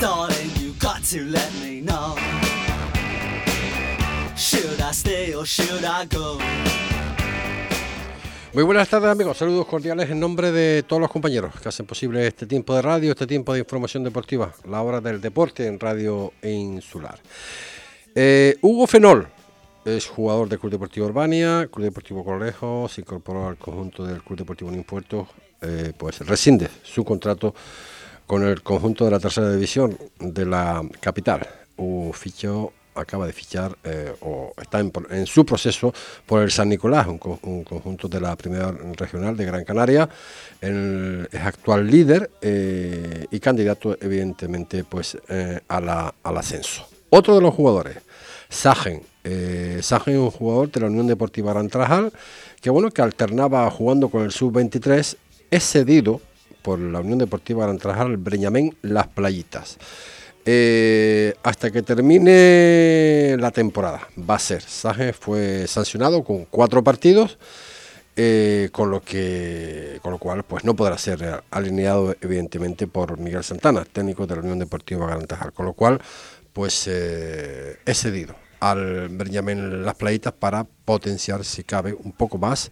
Darling, you got to let me know. Should I stay or should I go? Muy buenas tardes amigos, saludos cordiales en nombre de todos los compañeros que hacen posible este tiempo de radio, este tiempo de información deportiva, la hora del deporte en Radio Insular. Eh, Hugo Fenol es jugador del Club Deportivo Urbania, Club Deportivo Colejo, se incorporó al conjunto del Club Deportivo Unión Puerto, eh, pues rescinde su contrato con el conjunto de la tercera división de la capital. Hugo fichó acaba de fichar eh, o está en, su proceso por el San Nicolás, un, conjunto de la primera regional de Gran Canaria. es actual líder eh, y candidato, evidentemente, pues eh, al ascenso. Otro de los jugadores, Sagen. Sagen es un jugador de la Unión Deportiva Arantrajal que, bueno, que alternaba jugando con el sub-23, es cedido por la Unión Deportiva Arantrajal, Breñamén Las Playitas. Eh, hasta que termine la temporada. Va a ser. Sage fue sancionado con cuatro partidos, eh, con lo que, con lo cual, pues no podrá ser alineado evidentemente por Miguel Santana, técnico de la Unión Deportiva Garantajar. Con lo cual, pues eh, he cedido al Benjamín Las Playitas para potenciar, si cabe, un poco más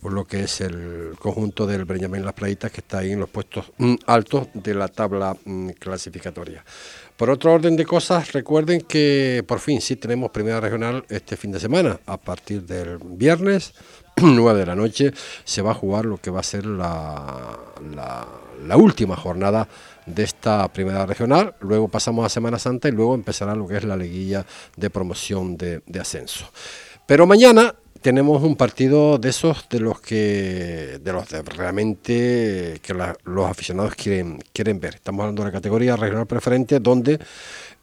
por lo que es el conjunto del Benjamín Las Playitas que está ahí en los puestos mm, altos de la tabla mm, clasificatoria. Por otro orden de cosas, recuerden que por fin sí tenemos primera regional este fin de semana. A partir del viernes, 9 de la noche, se va a jugar lo que va a ser la, la, última jornada de esta primera regional. Luego pasamos a Semana Santa y luego empezará lo que es la liguilla de promoción de, ascenso. Pero mañana tenemos un partido de esos de los que de los de realmente que los aficionados quieren quieren ver. Estamos hablando de la categoría regional preferente donde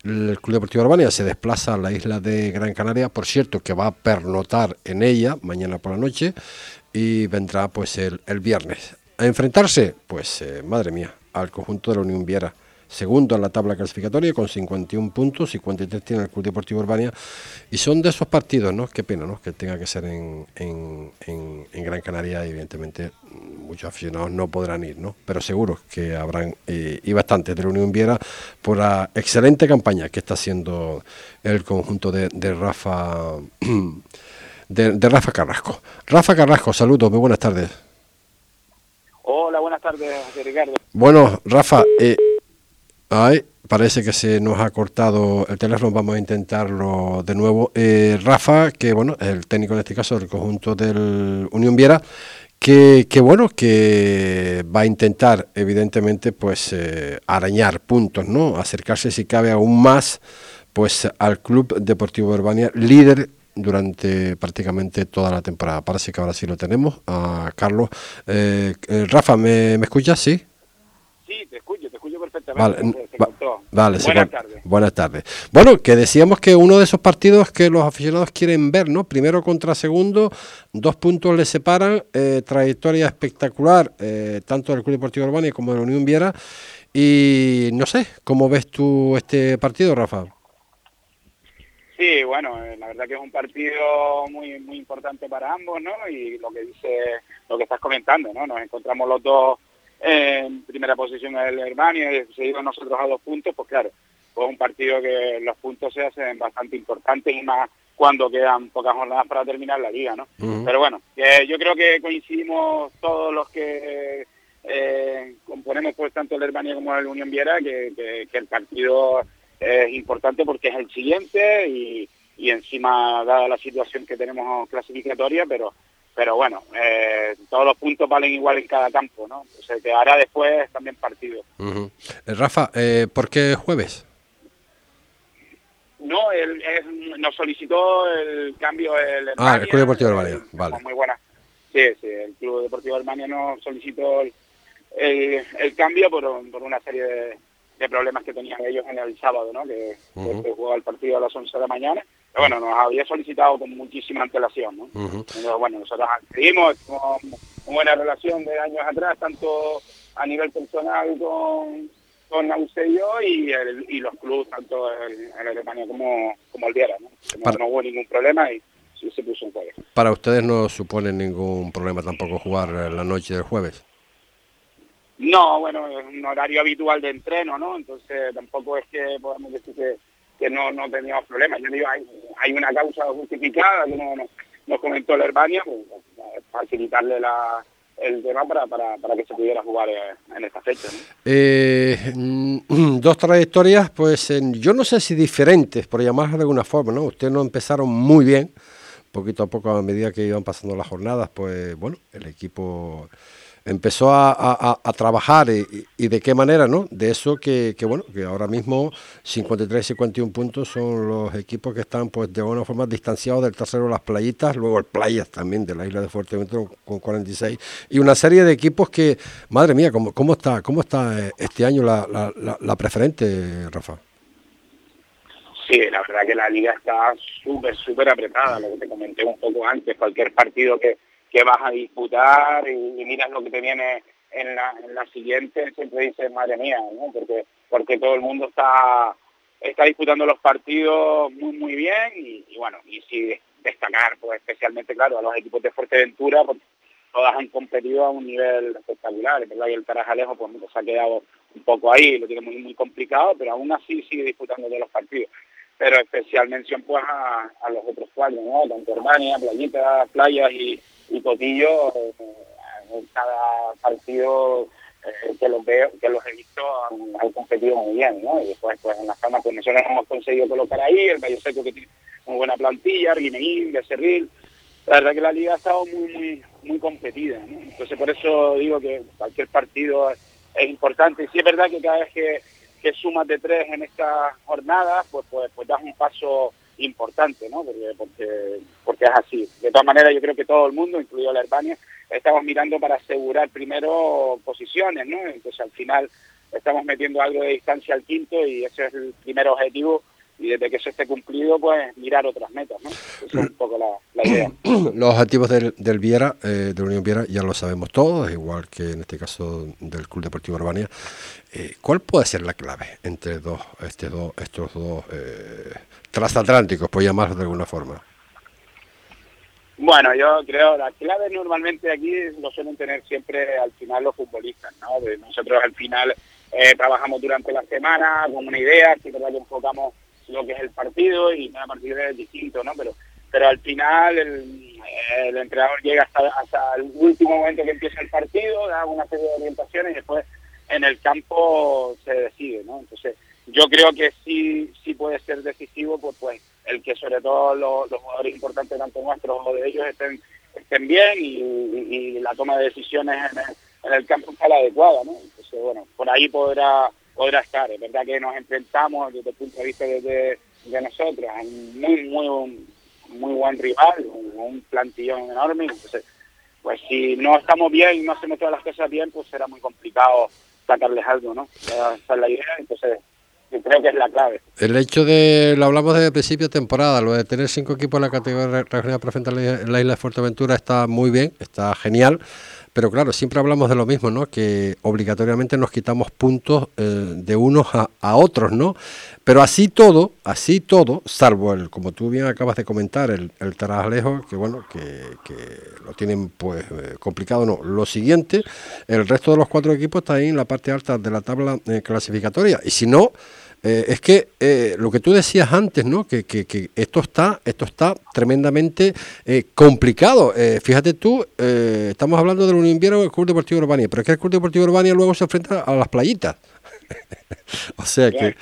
el Club Deportivo Urbania se desplaza a la isla de Gran Canaria, por cierto que va a pernotar en ella mañana por la noche y vendrá pues el, viernes. A enfrentarse, pues eh, madre mía, al conjunto de la Unión Viera segundo en la tabla clasificatoria con 51 puntos, 53 tiene el Club Deportivo Urbania y son de esos partidos, ¿no? Qué pena, ¿no? Que tenga que ser en, en, Gran Canaria evidentemente muchos aficionados no podrán ir, ¿no? Pero seguro que habrán eh, y bastantes de la Unión Viera por la excelente campaña que está haciendo el conjunto de, Rafa de, Rafa Carrasco. Rafa Carrasco, saludos, muy buenas tardes. Hola, buenas tardes, Ricardo. Bueno, Rafa, eh, parece que se nos ha cortado el teléfono, vamos a intentarlo de nuevo. Eh, Rafa, que bueno, el técnico en este caso del conjunto del Unión Viera, que, bueno, que va a intentar evidentemente pues eh, arañar puntos, ¿no? Acercarse si cabe aún más pues al Club Deportivo Urbania, líder durante prácticamente toda la temporada. Parece que ahora sí lo tenemos. A Carlos. Eh, Rafa, ¿me, ¿me escuchas? Sí. Sí, te escucho, te escucho perfectamente. Vale, buenas tardes. Buenas tardes. Bueno, que decíamos que uno de esos partidos que los aficionados quieren ver, ¿no? Primero contra segundo, dos puntos le separan, eh, trayectoria espectacular, eh, tanto del Club Deportivo Urbania como de la Unión Viera. Y no sé, ¿cómo ves tú este partido, Rafa? Sí, bueno, eh, la verdad que es un partido muy muy importante para ambos, ¿no? Y lo que dice, lo que estás comentando, ¿no? Nos encontramos los dos en primera posición el Hermania y seguimos nosotros a dos puntos, pues claro, pues un partido que los puntos se hacen bastante importantes y más cuando quedan pocas jornadas para terminar la liga, ¿no? Pero bueno, yo creo que coincidimos todos los que eh, componemos pues tanto el Hermania como el Unión Viera que, que, el partido es importante porque es el siguiente y, y encima dada la situación que tenemos clasificatoria, pero pero bueno, eh, todos los puntos valen igual en cada campo, ¿no? Se quedará después también partido. Eh, Rafa, eh, ¿por qué jueves? No, él, nos solicitó el cambio el Ah, el Club Deportivo Alemania, vale. Muy buena. Sí, sí, el Club Deportivo Alemania nos solicitó el, el, cambio por, por una serie de, problemas que tenían ellos en el sábado, ¿no? Que, que jugaba el partido a las 11 de la mañana bueno, nos había solicitado con muchísima antelación, ¿no? bueno, nosotros accedimos, tenemos una buena relación de años atrás, tanto a nivel personal con, con Ausello y, y los clubes, tanto en, Alemania como, como el Viera, ¿no? No, hubo ningún problema y se puso un juego. ¿Para ustedes no supone ningún problema tampoco jugar la noche del jueves? No, bueno, es un horario habitual de entreno, ¿no? Entonces tampoco es que podemos decir que, no, no teníamos problemas. Yo digo, hay, hay una causa justificada que no, nos comentó la Herbania, pues, facilitarle la, el tema para, para, para, que se pudiera jugar en esta fecha. Eh, mm, dos trayectorias, pues yo no sé si diferentes, por llamarlas de alguna forma, ¿no? Ustedes no empezaron muy bien, poquito a poco a medida que iban pasando las jornadas, pues bueno, el equipo empezó a, trabajar y, de qué manera, ¿no? De eso que, bueno, que ahora mismo 53 y 51 puntos son los equipos que están pues de alguna forma distanciados del tercero las playitas, luego el Playas también de la isla de Fuerteventura con 46 y una serie de equipos que, madre mía, ¿cómo, cómo está cómo está eh, este año la, la, la preferente, Rafa? Sí, la verdad que la liga está súper, súper apretada, lo que te comenté un poco antes, cualquier partido que que vas a disputar y, miras lo que te viene en la, en la siguiente, siempre dices, madre mía, ¿no? porque, porque todo el mundo está, está disputando los partidos muy, muy bien y, bueno, y sí destacar, pues especialmente, claro, a los equipos de Fuerteventura, porque todas han competido a un nivel espectacular, es verdad, y el Tarajalejo pues se ha quedado un poco ahí, lo tiene muy, muy complicado, pero aún así sigue disputando de los partidos. Pero especial mención pues a, a los otros cuatro, ¿no? Tanto Urbania, Playitas, Playas y, y Cotillo eh, en cada partido eh, que los veo, que los he visto han, competido muy bien, ¿no? Y después pues en las camas nosotros hemos conseguido colocar ahí, el Valle Seco que tiene muy buena plantilla, Arguineguín, Becerril, la verdad que la liga ha estado muy muy muy competida, ¿no? Entonces por eso digo que cualquier partido es, importante y sí es verdad que cada vez que, que sumas de tres en esta jornada, pues pues pues das un paso importante, ¿no? Porque, porque, porque es así. De todas maneras, yo creo que todo el mundo, incluido la Albania, estamos mirando para asegurar primero posiciones, ¿no? Entonces, al final, estamos metiendo algo de distancia al quinto y ese es el primer objetivo y desde que eso esté cumplido, pues mirar otras metas, ¿no? Esa es un poco la, idea. Los objetivos del, del Viera, eh, de la Unión Viera, ya lo sabemos todos, igual que en este caso del Club Deportivo Urbania. Eh, ¿Cuál puede ser la clave entre dos, este dos, estos dos eh, transatlánticos, por llamarlos de alguna forma? Bueno, yo creo la clave normalmente aquí lo suelen tener siempre al final los futbolistas, ¿no? nosotros al final eh, trabajamos durante la semana con una idea, verdad que enfocamos lo que es el partido y cada partido es distinto, ¿no? Pero pero al final el, entrenador llega hasta, el último momento que empieza el partido, da una serie de orientaciones y después en el campo se decide, ¿no? Entonces yo creo que sí sí puede ser decisivo, pues pues el que sobre todo los, jugadores importantes tanto nuestros como de ellos estén estén bien y, y, la toma de decisiones en el, en el campo está la adecuada, ¿no? Entonces bueno, por ahí podrá podrá estar. Es verdad que nos enfrentamos desde el punto de vista de, de nosotros a un muy, muy, muy buen rival, un, plantillón enorme. Entonces, pues si no estamos bien y no hacemos todas las cosas bien, pues será muy complicado sacarles algo, ¿no? Esa es la idea. Entonces, creo que es la clave. El hecho de, lo hablamos desde el principio de temporada, lo de tener cinco equipos en la categoría regional preferente en la isla de Fuerteventura está muy bien, está genial. Pero claro, siempre hablamos de lo mismo, ¿no? Que obligatoriamente nos quitamos puntos eh, de unos a, otros, ¿no? Pero así todo, así todo, salvo el, como tú bien acabas de comentar, el, el Tarajalejo, que bueno, que, lo tienen pues eh, complicado, no. Lo siguiente, el resto de los cuatro equipos está ahí en la parte alta de la tabla eh, clasificatoria. Y si no, eh, es que eh, lo que tú decías antes, ¿no? Que, que, esto está, esto está tremendamente eh, complicado. fíjate tú, estamos hablando del Unión del Club Deportivo Urbania, pero es que el Club Deportivo Urbania luego se enfrenta a las playitas. o sea que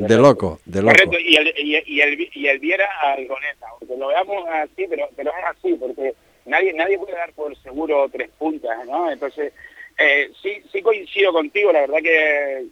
de loco, de loco. Correcto, y el, y, el, y el Viera a Rigoneta, aunque lo veamos así, pero, pero es así, porque nadie nadie puede dar por seguro tres puntas, ¿no? Entonces, sí sí coincido contigo, la verdad que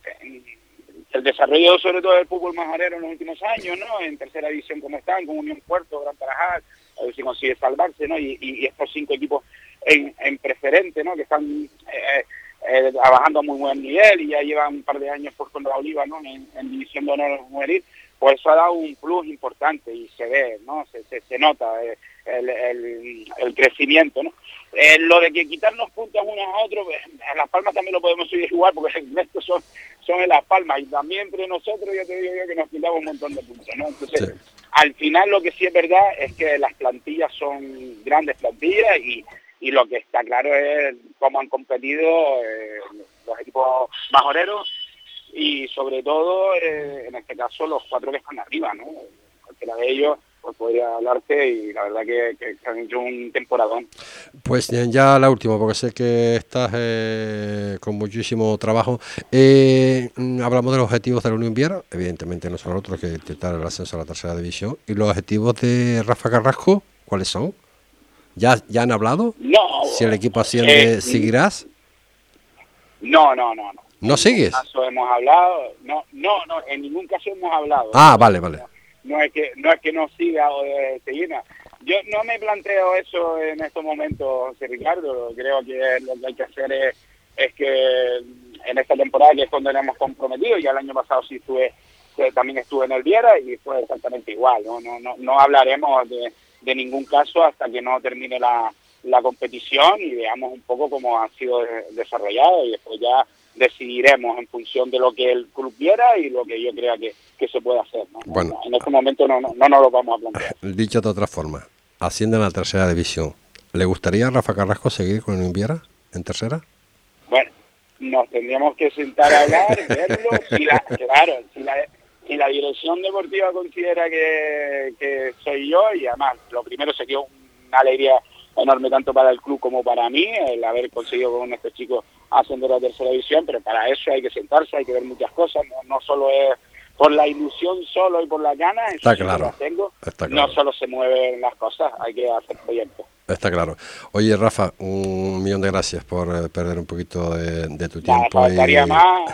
el desarrollo sobre todo del fútbol majorero en los últimos años, ¿no? En tercera división como están, con Unión Puerto, Gran Tarajal, a ver si consigue salvarse, ¿no? Y, estos cinco equipos en, en, preferente, ¿no? Que están eh, eh, trabajando a muy buen nivel y ya llevan un par de años por con Oliva, ¿no? En, división de honor juvenil, pues eso ha dado un plus importante y se ve, ¿no? Se, se, nota eh, el, el, el, crecimiento, ¿no? Eh, lo de que quitarnos puntos unos a otros, pues, en Las Palmas también lo podemos seguir igual porque estos son, son en Las Palmas y también entre nosotros yo te digo que nos quitamos un montón de puntos, ¿no? Entonces, al final lo que sí es verdad es que las plantillas son grandes plantillas y, y lo que está claro es cómo han competido eh, los equipos majoreros y sobre todo, eh, en este caso, los cuatro que están arriba, ¿no? Cualquiera de ellos pues podría hablarte y la verdad que, que, han hecho un temporadón. Pues ya la última, porque sé que estás eh, con muchísimo trabajo. Eh, hablamos de los objetivos de la Unión Viera, evidentemente no son nosotros que intentar el ascenso a la tercera división. ¿Y los objetivos de Rafa Carrasco, cuáles son? ¿Ya, ya han hablado? No. Si el equipo asciende, ¿seguirás? No, no, no, no. ¿No sigues? En ningún caso hemos hablado, no, no, no, en ningún caso hemos hablado. Ah, vale, vale no es que no es que no siga o de seguir. Yo no me planteo eso en estos momentos, Ricardo. Creo que lo que hay que hacer es, es que en esta temporada, que es cuando nos hemos comprometido, ya el año pasado sí estuve, también estuve en el Viera y fue exactamente igual. No, no, no, no hablaremos de, de ningún caso hasta que no termine la, la competición y veamos un poco cómo ha sido desarrollado y después ya decidiremos en función de lo que el club quiera y lo que yo crea que, se puede hacer. Bueno, en este momento no, no, no nos lo vamos a plantear. Dicho de otra forma, ascienden a la tercera división. ¿Le gustaría a Rafa Carrasco seguir con el Inviera en tercera? Bueno, nos tendríamos que sentar a hablar, verlo. Si la, claro, si la, si la dirección deportiva considera que, que soy yo, y además lo primero sería una alegría enorme tanto para el club como para mí, el haber conseguido con estos chicos ascender a la tercera división, pero para eso hay que sentarse, hay que ver muchas cosas, no, solo es por la ilusión solo y por las ganas, Está claro. tengo, no solo se mueven las cosas, hay que hacer proyectos. Está claro. Oye, Rafa, un millón de gracias por eh, perder un poquito de, tu tiempo. y... más.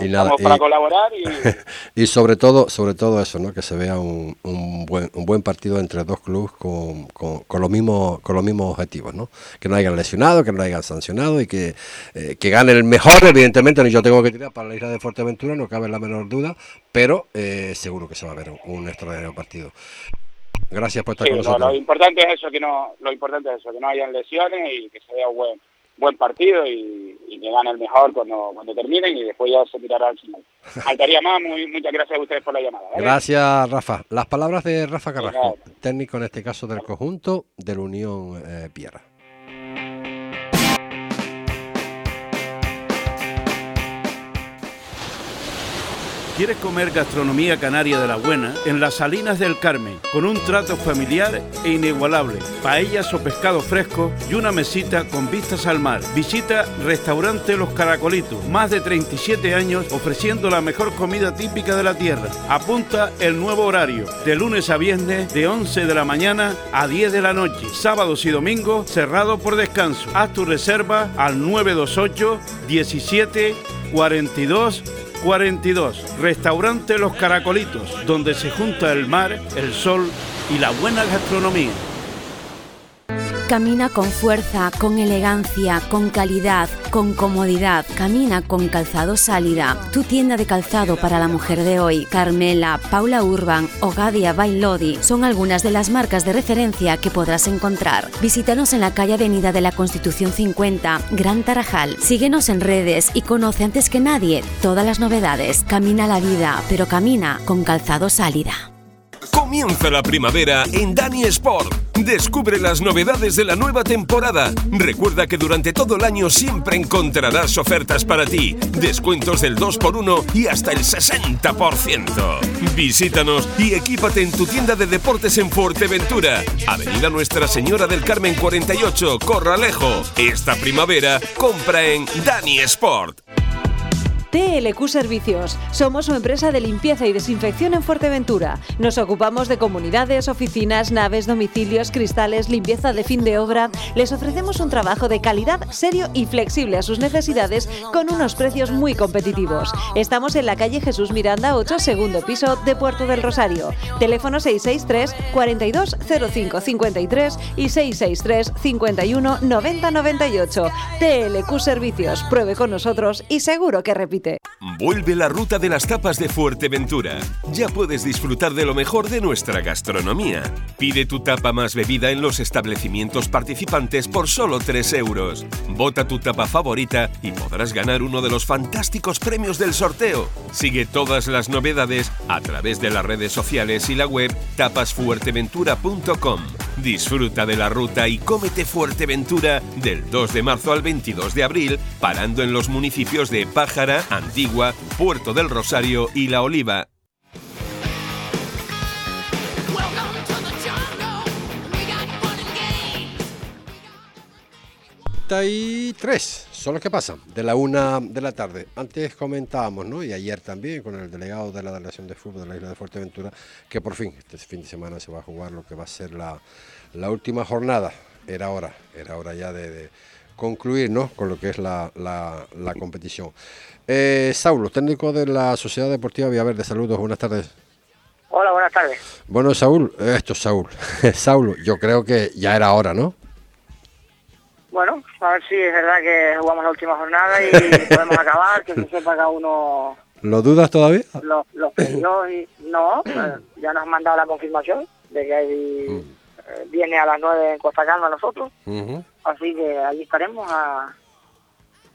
y, nada, para colaborar y... sobre todo sobre todo eso no que se vea un, un, buen un buen partido entre dos clubes con, con, los mismos con los mismos objetivos no que no hayan lesionado que no hayan sancionado y que, eh, que gane el mejor evidentemente yo tengo que tirar para la isla de Fuerteventura no cabe la menor duda pero eh, seguro que se va a ver un, extraordinario partido Gracias por estar con nosotros. lo importante es eso, que no, lo importante es eso, que no hayan lesiones y que se vea un buen, buen partido y, que gane el mejor cuando, cuando terminen y después ya se tirará al final. Faltaría más, muy, muchas gracias a ustedes por la llamada. Gracias, Rafa. Las palabras de Rafa Carrasco, técnico en este caso del conjunto de la Unión eh, Pierra. ¿Quieres comer gastronomía canaria de la buena? En las Salinas del Carmen, con un trato familiar e inigualable, paellas o pescado fresco y una mesita con vistas al mar. Visita Restaurante Los Caracolitos, más de 37 años ofreciendo la mejor comida típica de la tierra. Apunta el nuevo horario, de lunes a viernes, de 11 de la mañana a 10 de la noche, sábados y domingos cerrado por descanso. Haz tu reserva al 928 17 42 42. Restaurante Los Caracolitos, donde se junta el mar, el sol y la buena gastronomía. Camina con fuerza, con elegancia, con calidad, con comodidad. Camina con Calzado Sálida, tu tienda de calzado para la mujer de hoy. Carmela, Paula Urban o Gadia Bailodi son algunas de las marcas de referencia que podrás encontrar. Visítanos en la calle Avenida de la Constitución 50, Gran Tarajal. Síguenos en redes y conoce antes que nadie todas las novedades. Camina la vida, pero camina con Calzado Sálida. Comienza la primavera en Dani Sport. Descubre las novedades de la nueva temporada. Recuerda que durante todo el año siempre encontrarás ofertas para ti, descuentos del 2x1 y hasta el 60%. Visítanos y equípate en tu tienda de deportes en Fuerteventura. Avenida Nuestra Señora del Carmen 48, Corralejo. Esta primavera compra en Dani Sport. TLQ Servicios. Somos su empresa de limpieza y desinfección en Fuerteventura. Nos ocupamos de comunidades, oficinas, naves, domicilios, cristales, limpieza de fin de obra. Les ofrecemos un trabajo de calidad, serio y flexible a sus necesidades con unos precios muy competitivos. Estamos en la calle Jesús Miranda 8, segundo piso de Puerto del Rosario. Teléfono 663 42 05 53 y 663 51 90 98. TLQ Servicios. Pruebe con nosotros y seguro que repite. Vuelve la ruta de las tapas de Fuerteventura. Ya puedes disfrutar de lo mejor de nuestra gastronomía. Pide tu tapa más bebida en los establecimientos participantes por solo 3 euros. Vota tu tapa favorita y podrás ganar uno de los fantásticos premios del sorteo. Sigue todas las novedades a través de las redes sociales y la web tapasfuerteventura.com. Disfruta de la ruta y cómete Fuerteventura del 2 de marzo al 22 de abril, parando en los municipios de Pájara, Antigua, Puerto del Rosario y La Oliva. 33 son los que pasan de la una de la tarde. Antes comentábamos, ¿no? Y ayer también con el delegado de la Delegación de Fútbol de la isla de Fuerteventura, que por fin este fin de semana se va a jugar lo que va a ser la, última jornada. Era hora, era hora ya de, concluir, ¿no? Con lo que es la competición. Eh, Saulo, técnico de la Sociedad Deportiva Villaverde, saludos, buenas tardes. Hola, buenas tardes. Bueno, Saúl, esto es Saúl. Saulo, yo creo que ya era hora, ¿no? Bueno, a ver si es verdad que jugamos la última jornada y podemos acabar, que se sepa cada uno ¿Lo dudas todavía? los, los y no, eh, ya nos han mandado la confirmación de que hay, eh, viene a las 9 en Costa Calma nosotros, así que allí estaremos a,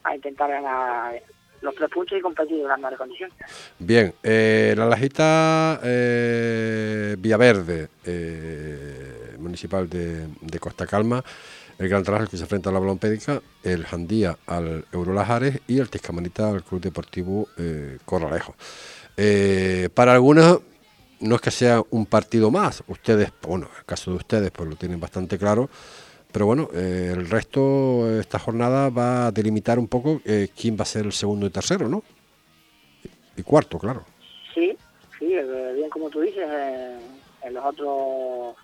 a intentar ganar los tres puntos y competir en las mejores condiciones. Bien, eh, la Lajita eh, Villaverde, eh, municipal de, Costa Calma, el Gran Tarajal que se enfrenta a la Balompédica, el Jandía al Eurolajares y el Tiscamanita al Club Deportivo eh, Corralejo. Eh, para algunos no es que sea un partido más, ustedes, bueno, en el caso de ustedes pues lo tienen bastante claro, pero bueno, eh, el resto, esta jornada va a delimitar un poco eh, quién va a ser el segundo y tercero, ¿no? Y cuarto, claro. Sí, sí, eh, bien como tú dices, eh, en los otros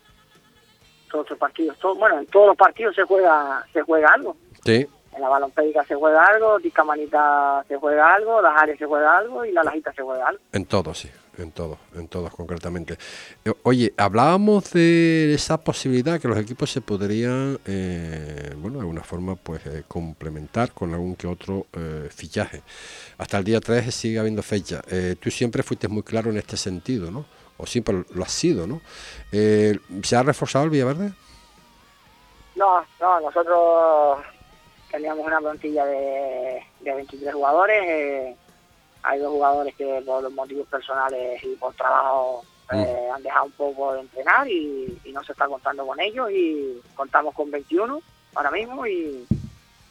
todos los partidos, todo- bueno, en todos los partidos se juega se juega algo. Sí, En la balompédica se juega algo, Tiscamanita se juega algo, las áreas se juega algo y la lajita se juega algo. en todos, sí, en todos, en todos concretamente. Eh, Oye, hablábamos de esa posibilidad que los equipos se podrían, eh, bueno, de alguna forma, pues eh, complementar con algún que otro eh, fichaje. Hasta el día 3 sigue habiendo fecha. Tú siempre fuiste muy claro en este sentido, ¿no? O siempre lo has sido, ¿no? ¿Se ha reforzado el Villaverde? No, no, nosotros teníamos una plantilla de, de 23 jugadores. eh, hay dos jugadores que por los motivos personales y por trabajo eh, han dejado un poco de entrenar y, y no se está contando con ellos y contamos con 21 ahora mismo y,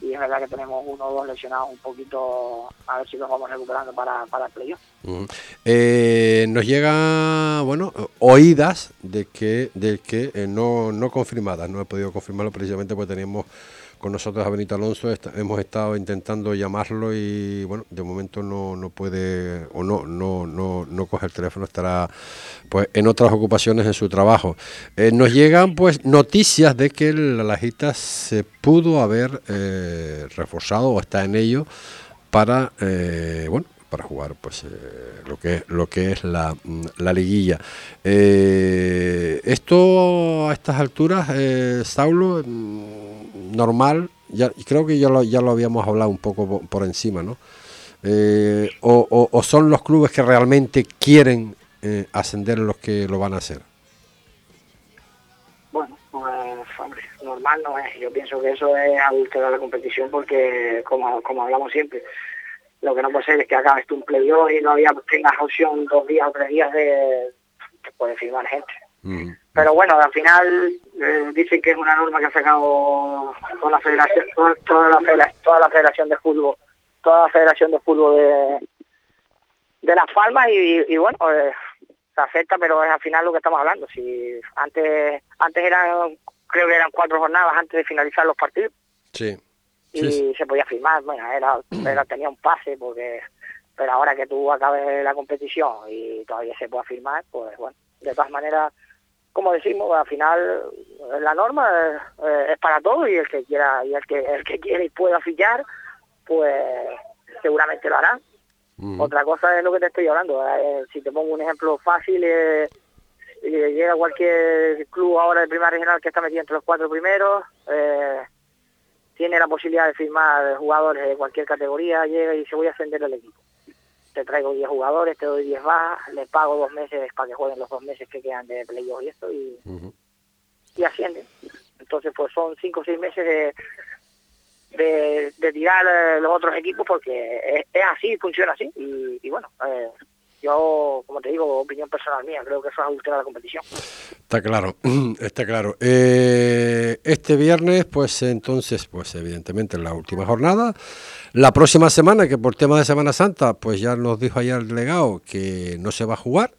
y es verdad que tenemos uno o dos lesionados un poquito, a ver si los vamos recuperando para, para el playoff. Ujú. Eh, nos llega, bueno, oídas de que, de que eh, no, no confirmadas, no he podido confirmarlo precisamente porque teníamos con nosotros a Benito Alonso, esta- hemos estado intentando llamarlo y bueno, de momento no, no puede o no, no, no, no coge el teléfono, estará pues en otras ocupaciones en su trabajo. Eh, nos llegan pues noticias de que la Lajita se pudo haber eh, reforzado o está en ello para eh, bueno para jugar pues eh, lo que lo que es la, mm, la liguilla esto a estas alturas eh, Saulo mm, normal ya creo que ya lo, ya lo habíamos hablado un poco po- por, encima no Eh, o, son los clubes que realmente quieren eh, ascender los que lo van a hacer Bueno, pues, hombre, normal no es. Yo pienso que eso es adulterar la competición porque, como, como hablamos siempre, lo que no puede ser es que acabes tú un playoff y no había, tengas opción dos días o tres días de que puede firmar gente. Ujú. Pero bueno, al final eh, dicen que es una norma que ha sacado toda la federación, toda, toda la, federa- toda la federación de fútbol, toda la federación de fútbol de, de Las Palmas y, y bueno, eh, se acepta, pero es al final lo que estamos hablando. Si antes antes eran, creo que eran cuatro jornadas antes de finalizar los partidos sí y sí. se podía firmar, bueno, era, era tenía un pase porque pero ahora que tú acabes la competición y todavía se pueda firmar, pues bueno, de todas maneras, como decimos, al final la norma eh, es para todos y el que quiera y el que el que quiera y pueda fichar, pues seguramente lo hará. Otra cosa es lo que te estoy hablando. eh, si te pongo un ejemplo fácil, eh, eh, llega cualquier club ahora de primera regional que está metido entre los cuatro primeros, eh, tiene la posibilidad de firmar jugadores de cualquier categoría, llega y se voy a ascender el equipo. Te traigo 10 jugadores, te doy 10 bajas, le pago dos meses para que jueguen los dos meses que quedan de playoff y esto, y, Ujú. y ascienden. Entonces, pues son 5 o 6 meses de, de, de tirar eh, los otros equipos porque es, es así, funciona así. Y, y bueno, eh, yo, como te digo, opinión personal mía, creo que eso adultera la competición. Está claro, está claro. Eh, este viernes, pues entonces, pues evidentemente la última jornada. La próxima semana, que por tema de Semana Santa, pues ya nos dijo ayer el delegado que no se va a jugar.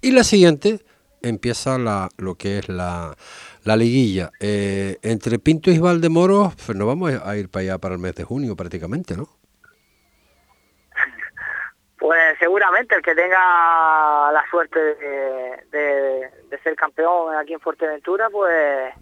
Y la siguiente empieza la, lo que es la, la liguilla. Eh, entre Pinto y Valdemoros, pues nos vamos a ir para allá para el mes de junio prácticamente, ¿no? Pues seguramente el que tenga la suerte de, de, ser campeón aquí en Fuerteventura, pues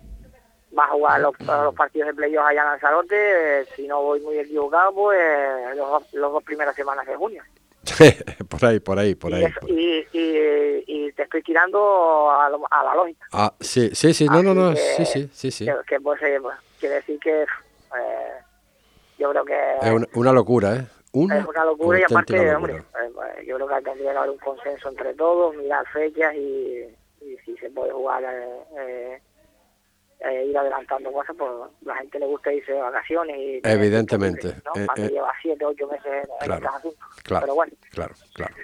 va a jugar los, partidos de playoff allá en Lanzarote. si no voy muy equivocado, pues los, dos primeras semanas de junio. por ahí, por ahí, por ahí. Y, y, te estoy tirando a, la lógica. Ah, sí, sí, sí, no, no, no, sí, sí, sí, sí. Que, pues, eh, pues, quiere decir que eh, yo creo que... Es una, una locura, ¿eh? Es una locura y aparte, hombre, eh, yo creo que tendría que haber un consenso entre todos, mirar fechas y, si se puede jugar, eh, eh, eh, ir adelantando cosas, pues la gente le gusta irse de vacaciones. y Evidentemente. ¿no? Eh, lleva siete, ocho meses en claro, claro, Pero bueno, claro, claro.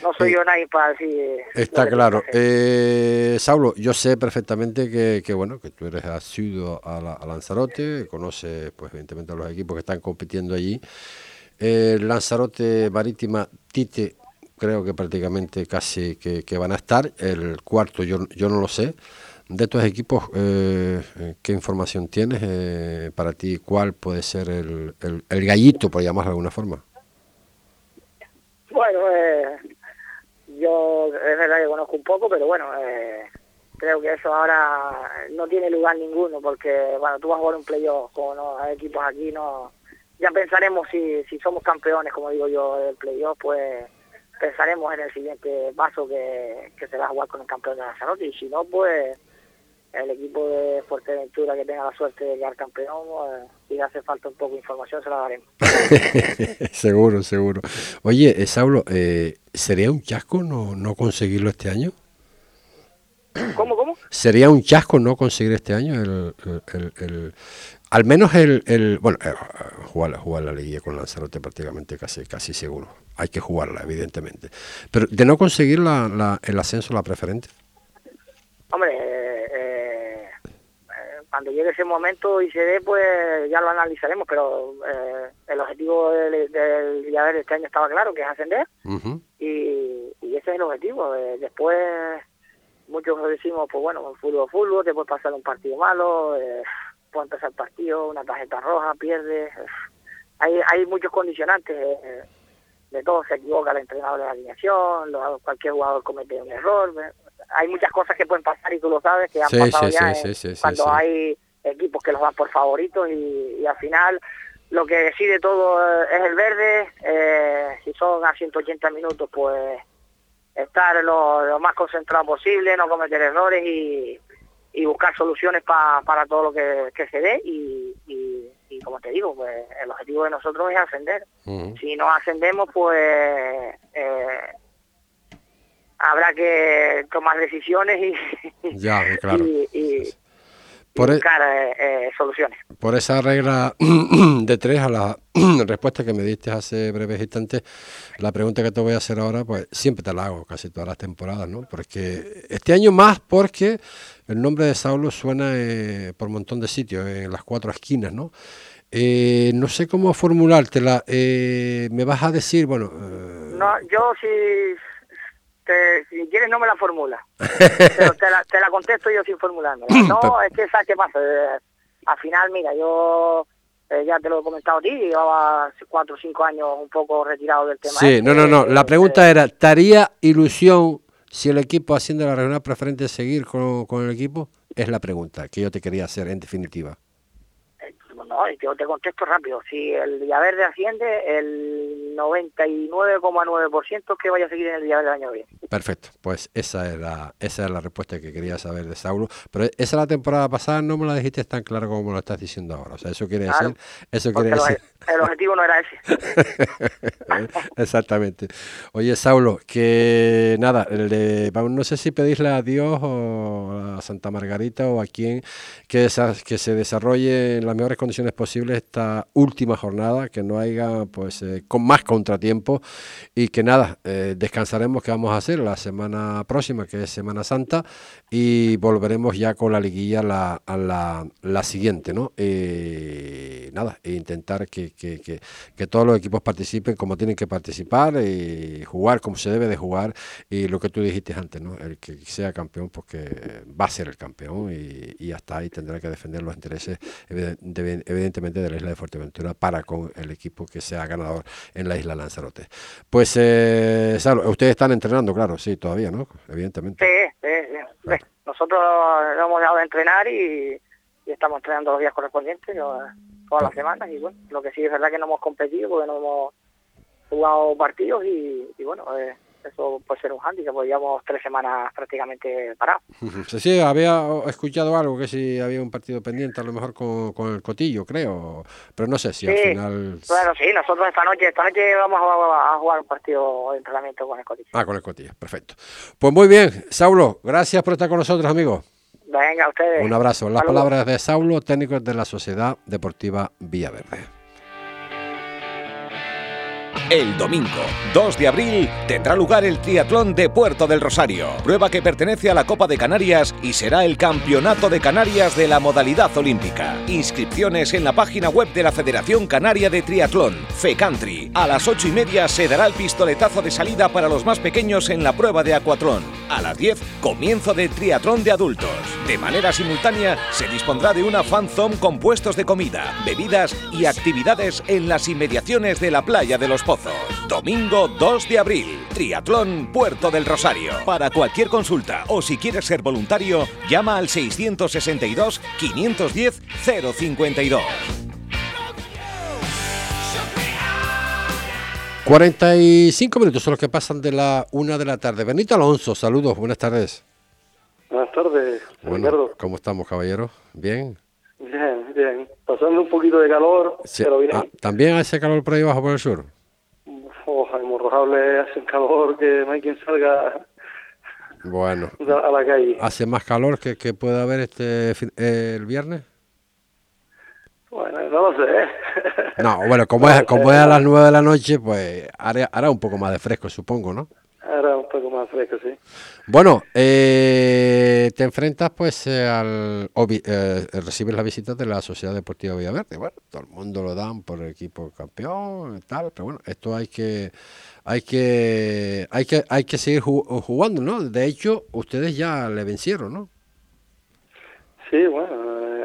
no soy yo nadie para decir... Está claro. Eh, Saulo, yo sé perfectamente que, que, bueno, que tú eres asiduo a, la, a Lanzarote, conoces, pues evidentemente a los equipos que están compitiendo allí. El Lanzarote Marítima Tite creo que prácticamente casi que, van a estar. El cuarto yo, yo no lo sé. De estos equipos, eh, ¿qué información tienes eh, para ti? ¿Cuál puede ser el, gallito, por llamarlo de alguna forma? Bueno, eh, yo es verdad que conozco un poco, pero bueno, creo que eso ahora no tiene lugar ninguno, porque bueno, tú vas a jugar un playoff con los equipos aquí, no ya pensaremos si, si somos campeones, como digo yo, del playoff, pues pensaremos en el siguiente paso que, que se va a jugar con el campeón de Lanzarote y si no, pues el equipo de Fuerteventura que tenga la suerte de quedar campeón, pues, si hace falta un poco de información se la daremos. seguro, seguro. Oye, eh, Saulo, eh, ¿sería un chasco no, no conseguirlo este año? ¿Cómo, cómo? ¿Sería un chasco no conseguir este año el, el, al menos el, el bueno, eh, jugar, jugar la liguilla con Lanzarote prácticamente casi, casi seguro. Hay que jugarla, evidentemente. Pero de no conseguir la, la, el ascenso, la preferente. Hombre, eh, eh, cuando llegue ese momento y se dé, pues ya lo analizaremos, pero el objetivo del, del de este año estaba claro, que es ascender, y, y, ese es el objetivo. después, muchos decimos, pues bueno, fútbol, fútbol, te puede pasar un partido malo, puede empezar el partido, una tarjeta roja, pierde. Hay, hay muchos condicionantes. Eh, de todo se equivoca el entrenador de la alineación, cualquier jugador comete un error. Hay muchas cosas que pueden pasar y tú lo sabes, que han pasado ya cuando hay equipos que los van por favoritos y, al final lo que decide todo es el verde. Eh, si son a 180 minutos, pues estar lo, lo más concentrado posible, no cometer errores y, y buscar soluciones para todo lo que, se dé y, y, como te digo, pues el objetivo de nosotros es ascender. Si no ascendemos, pues eh, habrá que tomar decisiones y, ya, claro. y, por e- buscar eh, eh, soluciones. Por esa regla de tres a la respuesta que me diste hace breves instantes, la pregunta que te voy a hacer ahora, pues siempre te la hago casi todas las temporadas, ¿no? Porque este año más porque el nombre de Saulo suena eh, por un montón de sitios, en las cuatro esquinas, ¿no? no sé cómo formulártela. me vas a decir, bueno... no, yo si quieres no me la formula. Pero te la, te la contesto yo sin formularme. No, es que sabes qué pasa. Eh, al final, mira, yo eh, ya te lo he comentado a ti, llevaba cuatro o cinco años un poco retirado del tema. Sí, este, no, no, no. La pregunta era, ¿te haría ilusión si el equipo haciendo la regional preferente seguir con, con el equipo? Es la pregunta que yo te quería hacer en definitiva. No, yo te contesto rápido. Si el Villaverde asciende, el 99,9% que vaya a seguir en el Villaverde el año que viene. Perfecto, pues esa es la, esa es la respuesta que quería saber de Saulo. Pero esa la temporada pasada no me la dijiste tan claro como lo estás diciendo ahora. O sea, eso quiere decir... Eso quiere decir... El objetivo no era ese. Exactamente. Oye, Saulo, que nada, no sé si pedirle a Dios o a Santa Margarita o a quien que, que se desarrolle en las mejores condiciones posibles esta última jornada, que no haya, pues, eh, con más contratiempos y que nada, eh, descansaremos que vamos a hacer la semana próxima, que es Semana Santa, y volveremos ya con la liguilla la, a la, la siguiente, ¿no? Eh, nada, e intentar que, que, que, todos los equipos participen como tienen que participar y jugar como se debe de jugar y lo que tú dijiste antes, ¿no? El que sea campeón, porque va a ser el campeón y, hasta ahí tendrá que defender los intereses evidentemente de la isla de Fuerteventura para con el equipo que sea ganador en la isla Lanzarote. Pues, eh, ustedes están entrenando, claro, sí, todavía, ¿no? Evidentemente. Sí, sí, sí. Nosotros hemos dejado de entrenar y, estamos entrenando los días correspondientes todas las semanas y bueno, lo que sí es verdad que no hemos competido porque no hemos jugado partidos y, y bueno, eh, eso puede ser un hándicap, porque llevamos tres semanas prácticamente parados. Sí, sí, había escuchado algo que si había un partido pendiente, a lo mejor con, con el Cotillo, creo, pero no sé si al final... Bueno, sí, nosotros esta noche, esta noche vamos a, jugar un partido de entrenamiento con el Cotillo. Ah, con el Cotillo, perfecto. Pues muy bien, Saulo, gracias por estar con nosotros, amigo. Venga, ustedes. Un abrazo. Las palabras de Saulo, técnico de la Sociedad Deportiva Villaverde. El domingo 2 de abril tendrá lugar el Triatlón de Puerto del Rosario, prueba que pertenece a la Copa de Canarias y será el Campeonato de Canarias de la modalidad olímpica. Inscripciones en la página web de la Federación Canaria de Triatlón, FECANTRI. A las 8 y media se dará el pistoletazo de salida para los más pequeños en la prueba de acuatlón. A las 10, comienzo del triatlón de adultos. De manera simultánea, se dispondrá de una fan zone con puestos de comida, bebidas y actividades en las inmediaciones de la playa de los Pozos. Domingo 2 de abril, Triatlón Puerto del Rosario. Para cualquier consulta o si quieres ser voluntario, llama al 662 510 052. 45 minutos son los que pasan de la una de la tarde. Benito Alonso, saludos, buenas tardes. Buenas tardes, bueno, ¿Cómo estamos, caballero? ¿Bien? Bien, bien. Pasando un poquito de calor, pero bien. Ah, ¿También hace calor por ahí abajo por el sur? Oh, Morrojable hace calor que no hay quien salga bueno, a la calle. ¿Hace más calor que, que puede haber este eh, el viernes? Bueno, no lo sé. No, bueno, como, es, como es a las nueve de la noche, pues hará, hará un poco más de fresco, supongo, ¿no? Hará un poco más fresco, sí. Bueno, eh, te enfrentas pues eh, al... Eh, recibes la visita de la Sociedad Deportiva Villaverde. Bueno, todo el mundo lo dan por el equipo campeón y tal, pero bueno, esto hay que... Hay que, hay que, hay que seguir jugando, ¿no? De hecho, ustedes ya le vencieron, ¿no? Sí, bueno,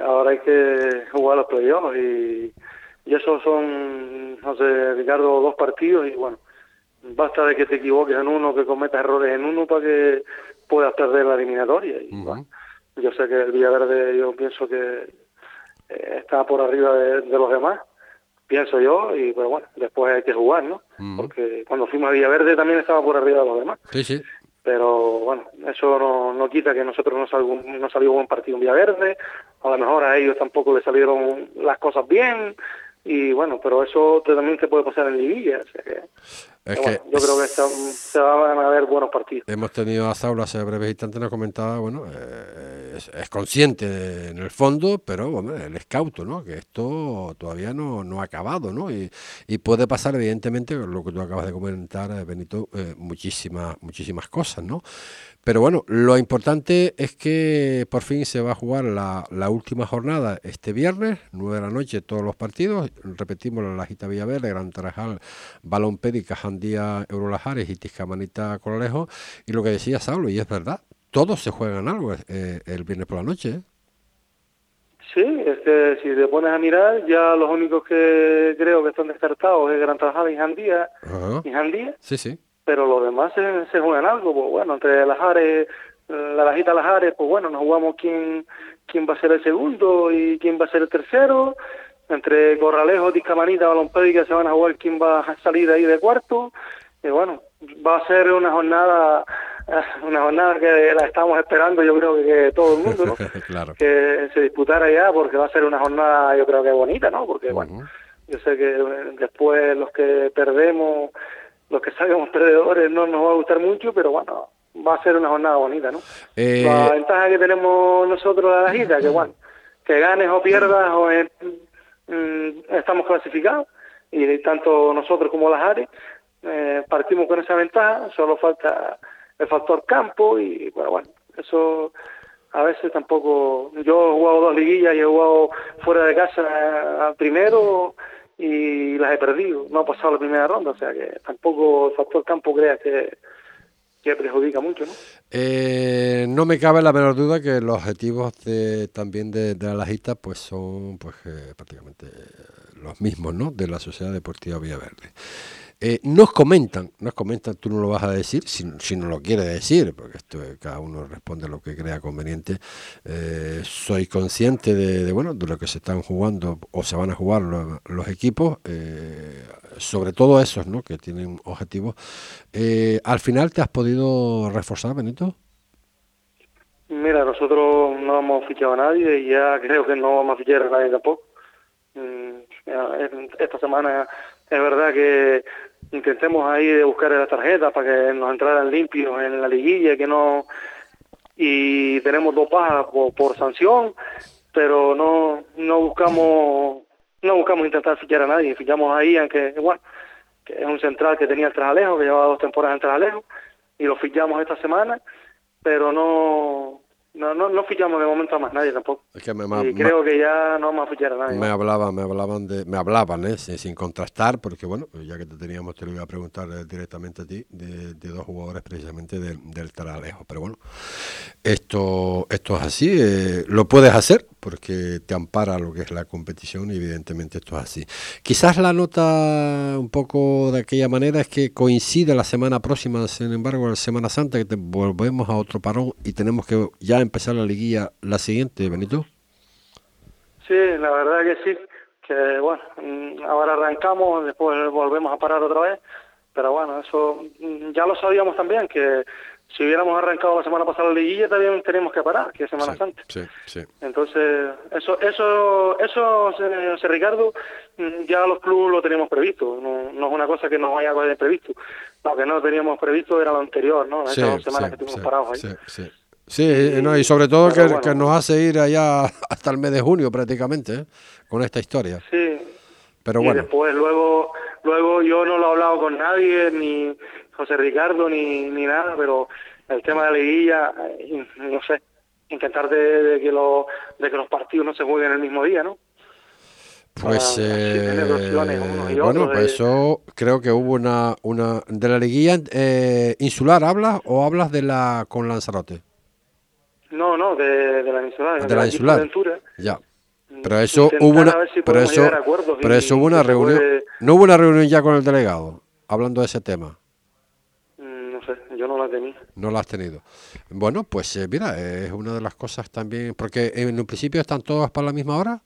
ahora hay que jugar los playoffs y, y eso son, no sé, Ricardo, dos partidos y bueno, basta de que te equivoques en uno, que cometas errores en uno para que puedas perder la eliminatoria. Y, yo sé que el Villaverde, yo pienso que eh, está por arriba de, los demás, pienso yo, y pero bueno, después hay que jugar, ¿no? Porque cuando fuimos a Villaverde también estaba por arriba de los demás. Sí, sí. Pero bueno, eso no, no quita que nosotros no, salgo, no salió buen partido en Villaverde, a lo mejor a ellos tampoco les salieron las cosas bien, y bueno, pero eso también te puede pasar en Liguilla, o sea que yo creo que se, van a ver buenos partidos. Hemos tenido a Saulo hace breves instantes, nos comentaba, bueno, eh, es, consciente en el fondo, pero bueno, el escauto, ¿no? Que esto todavía no, no ha acabado, ¿no? Y, puede pasar, evidentemente, lo que tú acabas de comentar, eh, Benito, eh, muchísimas, muchísimas cosas, ¿no? Pero bueno, lo importante es que por fin se va a jugar la, la última jornada este viernes, 9 de la noche, todos los partidos. Repetimos la Gita Villaverde, Gran Tarajal, Balón Pédica, Jandía, Eurolajares y Tiscamanita Colejo. Y lo que decía Saulo, y es verdad, todos se juegan algo eh, el viernes por la noche. ¿eh? Sí, es que si te pones a mirar, ya los únicos que creo que están descartados es Gran Tarajal y Jandía. Y Jandía. Sí, sí pero los demás se, se juegan algo, pues bueno, entre las Ares, la Lajita Las Ares, pues bueno, nos jugamos quién, quién va a ser el segundo y quién va a ser el tercero, entre Corralejo, Discamanita, Balompédica se van a jugar quién va a salir ahí de cuarto, y bueno, va a ser una jornada una jornada que la estamos esperando yo creo que, todo el mundo, ¿no? claro. que se disputara ya porque va a ser una jornada yo creo que bonita, ¿no? Porque bueno, yo sé que después los que perdemos los que salgamos perdedores no nos va a gustar mucho, pero bueno, va a ser una jornada bonita, ¿no? Eh, la ventaja que tenemos nosotros a la gira, que bueno, que ganes o pierdas o mm, estamos clasificados y tanto nosotros como las áreas eh, partimos con esa ventaja, solo falta el factor campo y bueno, eso a veces tampoco, yo he jugado dos liguillas y he jugado fuera de casa primero y las he perdido, no he pasado la primera ronda, o sea que tampoco el factor campo crea que, que perjudica mucho, ¿no? Eh, no me cabe la menor duda que los objetivos de, también de, de la pues son pues eh, prácticamente los mismos, ¿no? De la Sociedad Deportiva Villaverde. Eh, nos comentan, nos comentan, tú no lo vas a decir, si, no lo quiere decir, porque esto cada uno responde lo que crea conveniente. Eh, soy consciente de, bueno de lo que se están jugando o se van a jugar los, equipos, eh, sobre todo esos, ¿no? Que tienen objetivos. al final, ¿te has podido reforzar, Benito? Mira, nosotros no hemos fichado a nadie y ya creo que no vamos a fichar a nadie tampoco. Mm, esta semana es verdad que intentemos ahí de buscar la tarjeta para que nos entraran limpios en la liguilla, que no y tenemos dos pajas por, sanción, pero no no buscamos no buscamos intentar fichar a nadie, fichamos ahí aunque igual que es un central que tenía el Trajalejo, que llevaba dos temporadas en Trajalejo y lo fichamos esta semana, pero no no, no, no fichamos de momento a más nadie tampoco. Es que me, y creo que ya no vamos a fichar a nadie. Me hablaban, me hablaban de, me hablaban, ¿eh? sin, contrastar, porque bueno, ya que te teníamos, te lo iba a preguntar eh, directamente a ti, de, dos jugadores precisamente del Taralejo. Pero bueno, esto, esto es así, eh, lo puedes hacer porque te ampara lo que es la competición y evidentemente esto es así. Quizás la nota un poco de aquella manera es que coincide la semana próxima, sin embargo, la Semana Santa, que volvemos a otro parón y tenemos que ya empezar la liguilla la siguiente, Benito. Sí, la verdad que sí, que bueno, mm, ahora arrancamos, después volvemos a parar otra vez, pero bueno, eso mm, ya lo sabíamos también, que si hubiéramos arrancado la semana pasada la liguilla también tenemos que parar, que es Semana Santa. Sí, sí. Entonces, eso, eso, eso, José Ricardo, mm, ya los clubes lo teníamos previsto, no, no es una cosa que nos vaya a previsto. Lo que no teníamos previsto era lo anterior, ¿no? Esas dos semanas que estuvimos parados ahí. Sí, y, no, y sobre todo que, que, nos hace ir allá hasta el mes de junio prácticamente, ¿eh? con esta historia. Sí. Pero y bueno. después, luego, luego yo no lo he hablado con nadie, ni José Ricardo, ni, ni nada, pero el tema de la liguilla, eh, no sé, intentar de, que lo, de que los partidos no se jueguen el mismo día, ¿no? Pues eh, bueno, pues eso creo que hubo una una de la liguilla eh, insular hablas o hablas de la con Lanzarote. No, no, de, de la insular. De, la, insular. Ya. Pero eso hubo una, pero eso, pero eso hubo una reunión. No hubo una reunión ya con el delegado hablando de ese tema. Mm, no sé, yo no la tenía. No la has tenido. Bueno, pues eh, mira, es una de las cosas también, porque en un principio están todas para la misma hora.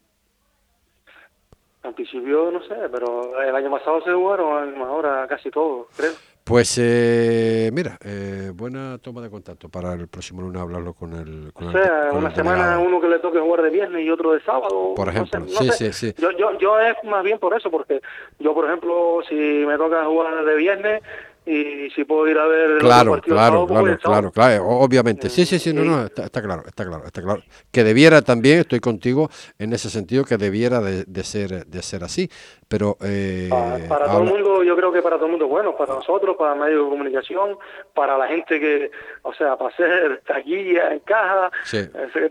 Al principio no sé, pero el año pasado se jugaron a la misma hora casi todo, creo. Pues eh, mira, eh, buena toma de contacto para el próximo lunes hablarlo con el. Con o sea, una semana uno que le toque jugar de viernes y otro de sábado. Por ejemplo, sí, sí, sí. Yo, yo, yo es más bien por eso, porque yo, por ejemplo, si me toca jugar de viernes, y si puedo ir a ver claro claro claro claro claro obviamente. Sí sí sí no no está, claro está claro está claro. Que debiera también estoy contigo en ese sentido que debiera de, de ser de ser así pero eh, para, todo el mundo yo creo que para todo el mundo bueno para nosotros para medios de comunicación para la gente que o sea para hacer taquilla en caja sí.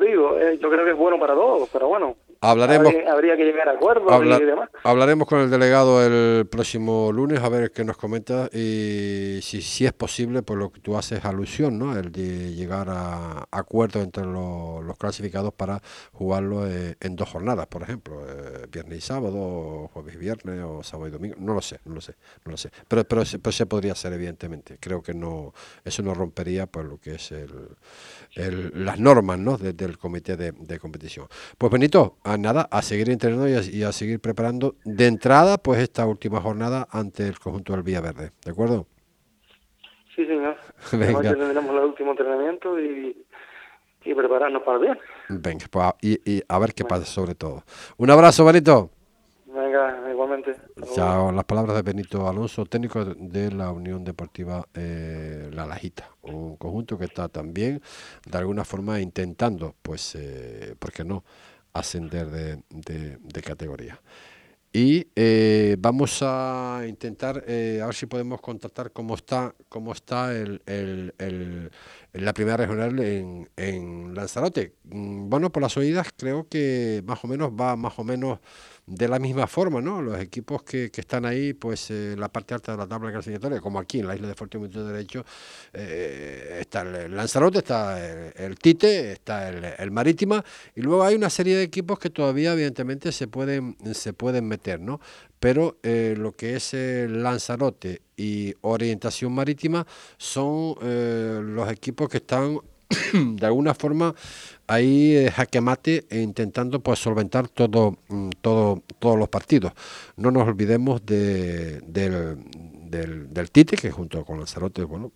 digo eh, yo creo que es bueno para todos pero bueno Hablaremos, habría, que llegar a acuerdos y demás. Hablaremos con el delegado el próximo lunes a ver qué nos comenta y si, si es posible, por lo que tú haces alusión, ¿no? El de llegar a acuerdos entre los, clasificados para jugarlo eh, en dos jornadas, por ejemplo, eh, viernes y sábado, jueves y viernes, o sábado y domingo, no lo sé, no lo sé, no lo sé. Pero, pero, pero se podría hacer, evidentemente. Creo que no, eso no rompería por lo que es el, el las normas, ¿no? del comité de, de competición. Pues Benito, nada, a seguir entrenando y a, seguir preparando de entrada pues esta última jornada ante el conjunto del Verde, ¿de acuerdo? Sí, señor. Venga. tendremos el último entrenamiento y, prepararnos para el bien. Venga, pues y, a ver qué pasa sobre todo. Un abrazo, Benito. Venga, igualmente. Chao, las palabras de Benito Alonso, técnico de la Unión Deportiva eh, La Lajita, un conjunto que está también de alguna forma intentando, pues, eh, ¿por qué no?, ascender de, de, categoría. y eh, vamos a intentar eh, a ver si podemos contactar cómo está cómo está el, el, el la primera regional en, en Lanzarote. Mm, bueno, por las oídas creo que más o menos va más o menos de la misma forma, ¿no? Los equipos que, que están ahí, pues en la parte alta de la tabla clasificatoria, como aquí en la isla de Fuerteventura Derecho, eh, está el Lanzarote, está el, Tite, está el, Marítima, y luego hay una serie de equipos que todavía, evidentemente, se pueden, se pueden meter, ¿no? Pero eh, lo que es el Lanzarote y Orientación Marítima son eh, los equipos que están de alguna forma ahí eh, jaque mate e intentando pues solventar todo, mm, todo, todos los partidos. No nos olvidemos de, del, del, Tite, que junto con Lanzarote, bueno,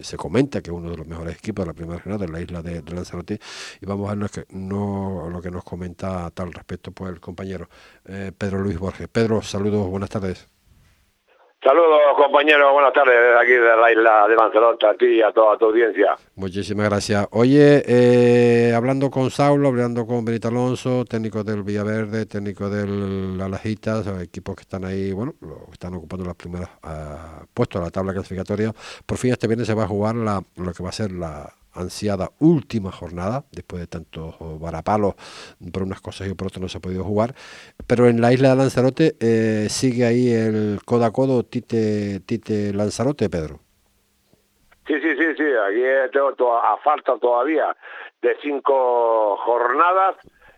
se, comenta que es uno de los mejores equipos de la primera regional de la isla de, Lanzarote, y vamos a ver lo que, no, lo que nos comenta a tal respecto pues el compañero eh, Pedro Luis Borges. Pedro, saludos, buenas tardes. Saludos compañeros, buenas tardes desde aquí de la isla de Lanzarote, a ti y a toda tu audiencia. Muchísimas gracias. Oye, eh, hablando con Saulo, hablando con Benito Alonso, técnico del Villaverde, técnico del Alajitas, equipos que están ahí, bueno, están ocupando las primeras uh, puestos a la tabla clasificatoria. Por fin este viernes se va a jugar la, lo que va a ser la ansiada última jornada, después de tantos varapalos, por unas cosas y por otras no se ha podido jugar, pero en la isla de Lanzarote eh, sigue ahí el codo a codo Tite, Tite Lanzarote, Pedro. Sí, sí, sí, sí, aquí a falta todavía de cinco jornadas,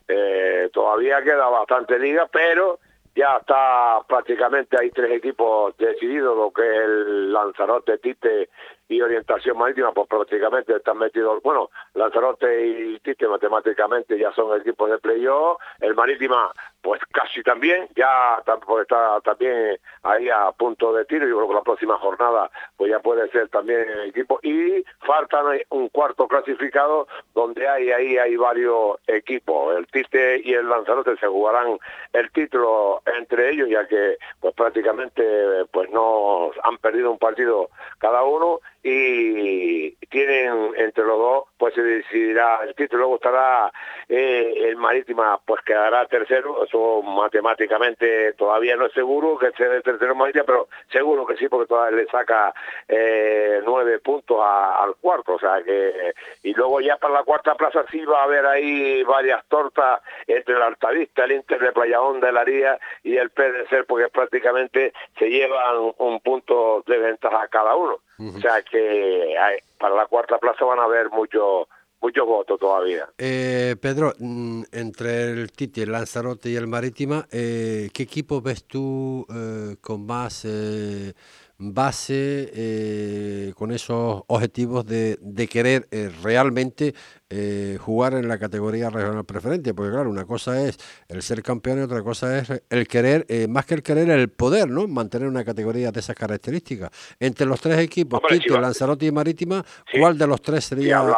eh, todavía queda bastante liga, pero ya está prácticamente hay tres equipos decididos, lo que es el Lanzarote, Tite y orientación marítima, pues prácticamente están metidos, bueno, Lanzarote y Tite matemáticamente ya son equipos de playoff, el Marítima pues casi también, ya pues está también ahí a punto de tiro, yo creo que la próxima jornada pues ya puede ser también equipo y faltan un cuarto clasificado donde hay ahí hay varios equipos, el Tite y el Lanzarote se jugarán el título entre ellos ya que pues prácticamente pues no han perdido un partido cada uno y tienen entre los dos pues se decidirá el título luego estará eh, el Marítima pues quedará tercero. Eso matemáticamente todavía no es seguro que sea el tercero Marítima pero seguro que sí porque todavía le saca eh, nueve puntos al cuarto. O sea que y luego ya para la cuarta plaza sí va a haber ahí varias tortas entre el Altavista el Inter de Playa Honda el Aría y el PDC porque prácticamente se llevan un punto de ventaja cada uno o sea que para la cuarta plaza van a haber muchos muchos votos todavía. Eh, Pedro, mm, entre el Titi, el Lanzarote y el Marítima, eh, ¿qué equipo ves tú eh, con más base, eh, con esos objetivos de, de querer eh, realmente eh, jugar en la categoría regional preferente, porque claro, una cosa es el ser campeón y otra cosa es el querer, más que el querer, el poder, ¿no? Mantener una categoría de esas características. Entre los tres equipos, Tito, Lanzarote y Marítima, ¿cuál de los tres sería...?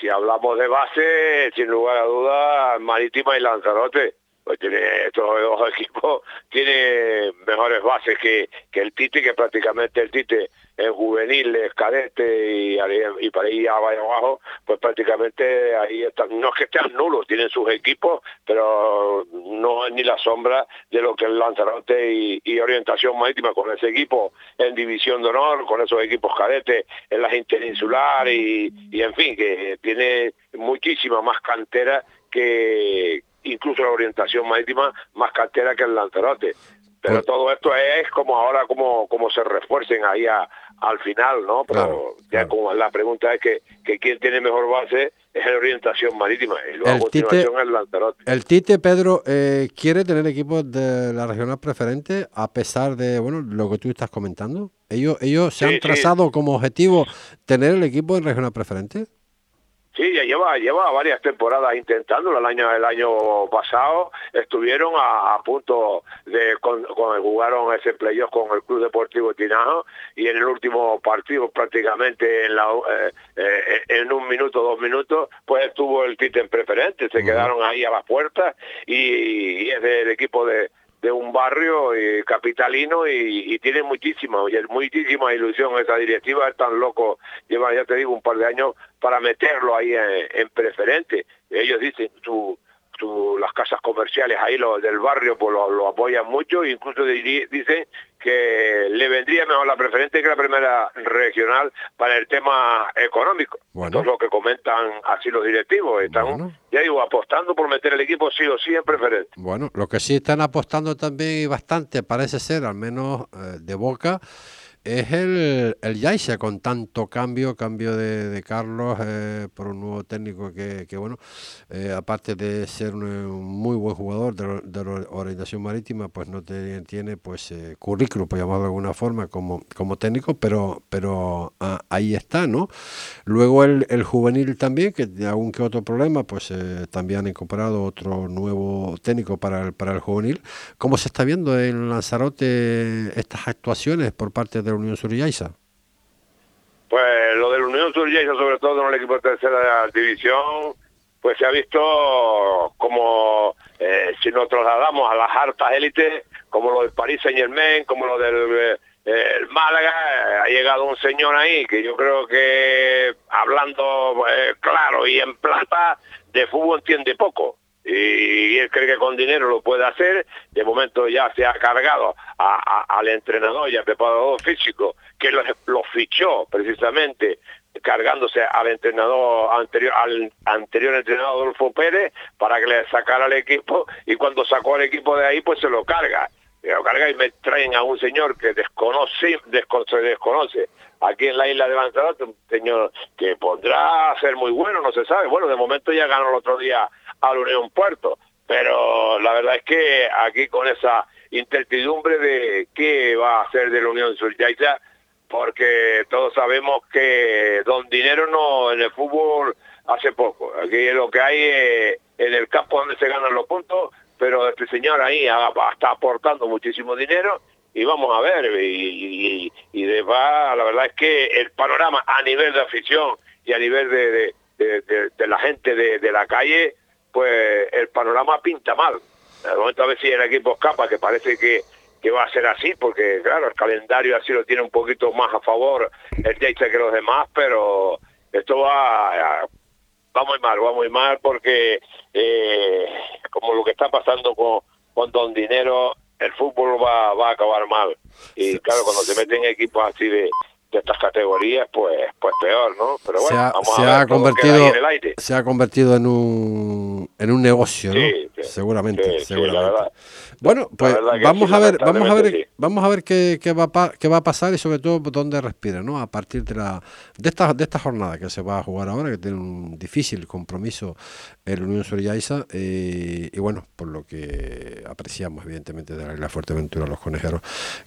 Si, hablamos de base, sin lugar a dudas, Marítima y Lanzarote tiene estos dos equipos tiene mejores bases que, que el Tite, que prácticamente el Tite en juveniles, cadete y, y para ir abajo, pues prácticamente ahí están, no es que estén nulos, tienen sus equipos, pero no es ni la sombra de lo que es Lanzarote y, orientación marítima con ese equipo en división de honor, con esos equipos cadetes en las interinsular y, y en fin, que tiene muchísima más cantera que, incluso la orientación marítima más cartera que el Lanzarote. Pero pues todo esto es como ahora como, como se refuercen ahí al final, ¿no? Pero ya como la pregunta es que, que quién tiene mejor base es la orientación marítima y luego el a continuación tite, el Lanzarote. El Tite, Pedro, eh, quiere tener equipos de la regional preferente a pesar de, bueno, lo que tú estás comentando. Ellos, ellos se han trazado como objetivo tener el equipo en regional preferente. Sí, ya lleva, lleva varias temporadas intentándolo. El año, el año pasado estuvieron a, punto de con, jugaron ese playoff con el Club Deportivo Tinajo y en el último partido prácticamente en la eh, eh, en un minuto, dos minutos, pues estuvo el en preferente, se quedaron ahí a las puertas y, y es del equipo de, de un barrio eh, capitalino y, tiene muchísima, muchísima ilusión esa directiva, es tan loco, lleva ya te digo un par de años para meterlo ahí en, preferente. Ellos dicen, su, tu- las casas comerciales ahí, los del barrio, pues lo, lo apoyan mucho, incluso dicen que le vendría mejor la preferente que la primera regional para el tema económico. Bueno. Esto es lo que comentan así los directivos. Están, Bueno. ya digo, apostando por meter el equipo sí o sí en preferente. Bueno, lo que sí están apostando también y bastante, parece ser, al menos eh, de boca, es el, el con tanto cambio, cambio de, de Carlos eh, por un nuevo técnico que, que bueno, eh, aparte de ser un, muy buen jugador de, la- orientación marítima, pues no tiene pues eh, currículum, por llamarlo de alguna forma, como, como técnico, pero, pero ah, ahí está, ¿no? Luego el, el juvenil también, que algún que otro problema, pues eh, también han incorporado otro nuevo técnico para el, para el juvenil. ¿Cómo se está viendo en Lanzarote estas actuaciones por parte de la Unión Suriyaiza? Pues lo del Unión Suriyaiza, sobre todo en el equipo de tercera división, pues se ha visto como eh, si nos trasladamos a las hartas élites, como lo del París Saint Germain, como lo del eh, Málaga, eh, ha llegado un señor ahí que yo creo que hablando eh, claro y en plata de fútbol entiende poco. Y él cree que con dinero lo puede hacer. De momento ya se ha cargado a- al entrenador y al preparador físico que lo, lo fichó precisamente cargándose al entrenador anterior al anterior entrenador Adolfo Pérez para que le sacara al equipo y cuando sacó al equipo de ahí pues se lo carga lo carga y me traen a un señor que desconoce desco- se desconoce. Aquí en la isla de Lanzarote un señor que podrá ser muy bueno no se sabe. Bueno de momento ya ganó el otro día al Unión Puerto. Pero la verdad es que aquí con esa incertidumbre de qué va a hacer de la Unión Suryaita porque todos sabemos que don dinero no en el fútbol hace poco. Aquí lo que hay es en el campo donde se ganan los puntos, pero este señor ahí está aportando muchísimo dinero y vamos a ver y, y, y de va, la verdad es que el panorama a nivel de afición y a nivel de, de, la gente de, la calle, pues el panorama pinta mal. De momento a ver si el equipo escapa, que parece que, que va a ser así, porque claro, el calendario así lo tiene un poquito más a favor el Jaiza que los demás, pero esto va, va muy mal, va muy mal porque eh, como lo que está pasando con, con Don Dinero, el fútbol va, va a acabar mal. Y claro, cuando se meten equipos así de, de estas categorías, pues pues peor, ¿no? Pero bueno, se ha, vamos se a ha ver, todo queda convertido, en el aire. se ha convertido en un, en un negocio, ¿no? Seguramente, Sí, seguramente. verdad. Bueno, pues vamos sí, a ver, vamos a ver, sí. vamos a ver qué, qué va a, pa- qué va a pasar y sobre todo dónde respira, ¿no? A partir de la de esta de esta jornada que se va a jugar ahora, que tiene un difícil compromiso el Unión Soriaiza eh, y bueno, por lo que apreciamos evidentemente de la isla Fuerteventura los conejeros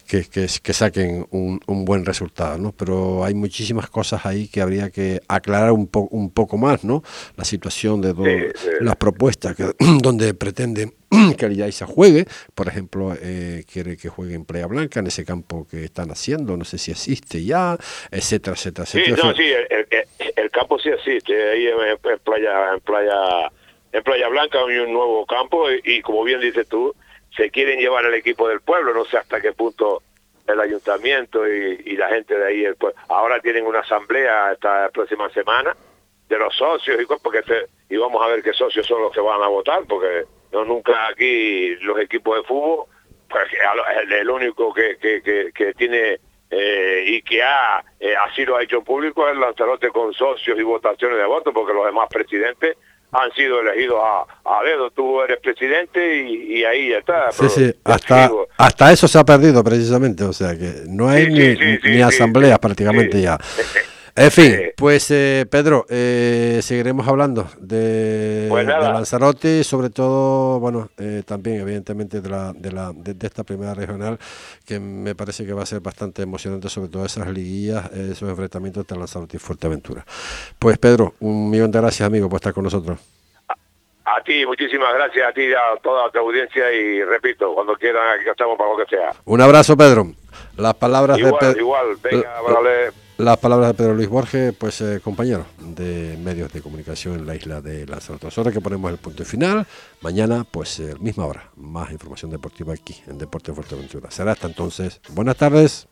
que, que, que saquen un, un buen resultado, ¿no? Pero hay muchísimas cosas ahí que habría que aclarar un, po- un poco más, ¿no? La situación de las propuestas que, donde pretenden que el Yaiza juegue, por ejemplo, eh, quiere que juegue en Playa Blanca, en ese campo que están haciendo, no sé si existe ya, etcétera, etcétera, Sí, etcétera. no, sí, el, el- el campo sí existe, ahí en, en playa, en playa, en Playa Blanca hay un nuevo campo y, y como bien dices tú, se quieren llevar al equipo del pueblo, no sé hasta qué punto el ayuntamiento y, y la gente de ahí, el ahora tienen una asamblea esta próxima semana de los socios y porque se- y vamos a ver qué socios son los que van a votar, porque no nunca aquí los equipos de fútbol, pues el, el único que, que, que, que tiene eh, y que ha eh, así lo ha hecho público es Lanzarote con socios y votaciones de votos, porque los demás presidentes han sido elegidos a, a dedo. Tú eres presidente y, y ahí ya está. Sí, sí, hasta, digo, hasta eso se ha perdido precisamente, o sea que no hay Sí, ni, sí, ni sí, asambleas prácticamente ya. En fin, Sí. pues eh, Pedro, eh, seguiremos hablando de, Pues de Lanzarote y sobre todo, bueno, eh, también evidentemente de, la, de, la, de, de esta primera regional que me parece que va a ser bastante emocionante, sobre todo esas liguillas, eh, esos enfrentamientos entre Lanzarote y Fuerteventura. Pues Pedro, un millón de gracias amigo por estar con nosotros. a ti, muchísimas gracias a ti y a toda tu audiencia y repito, cuando quieran aquí estamos para lo que sea. Un abrazo Pedro. Las palabras de Igual, Pedro. igual, venga, vale. Las palabras de Pedro Luis Borges, pues eh, compañero de medios de comunicación en la isla de Lanzarote. Nosotros que ponemos el punto final. Mañana, pues, eh, misma hora, más información deportiva aquí en Deporte Fuerteventura. Será hasta entonces. Buenas tardes.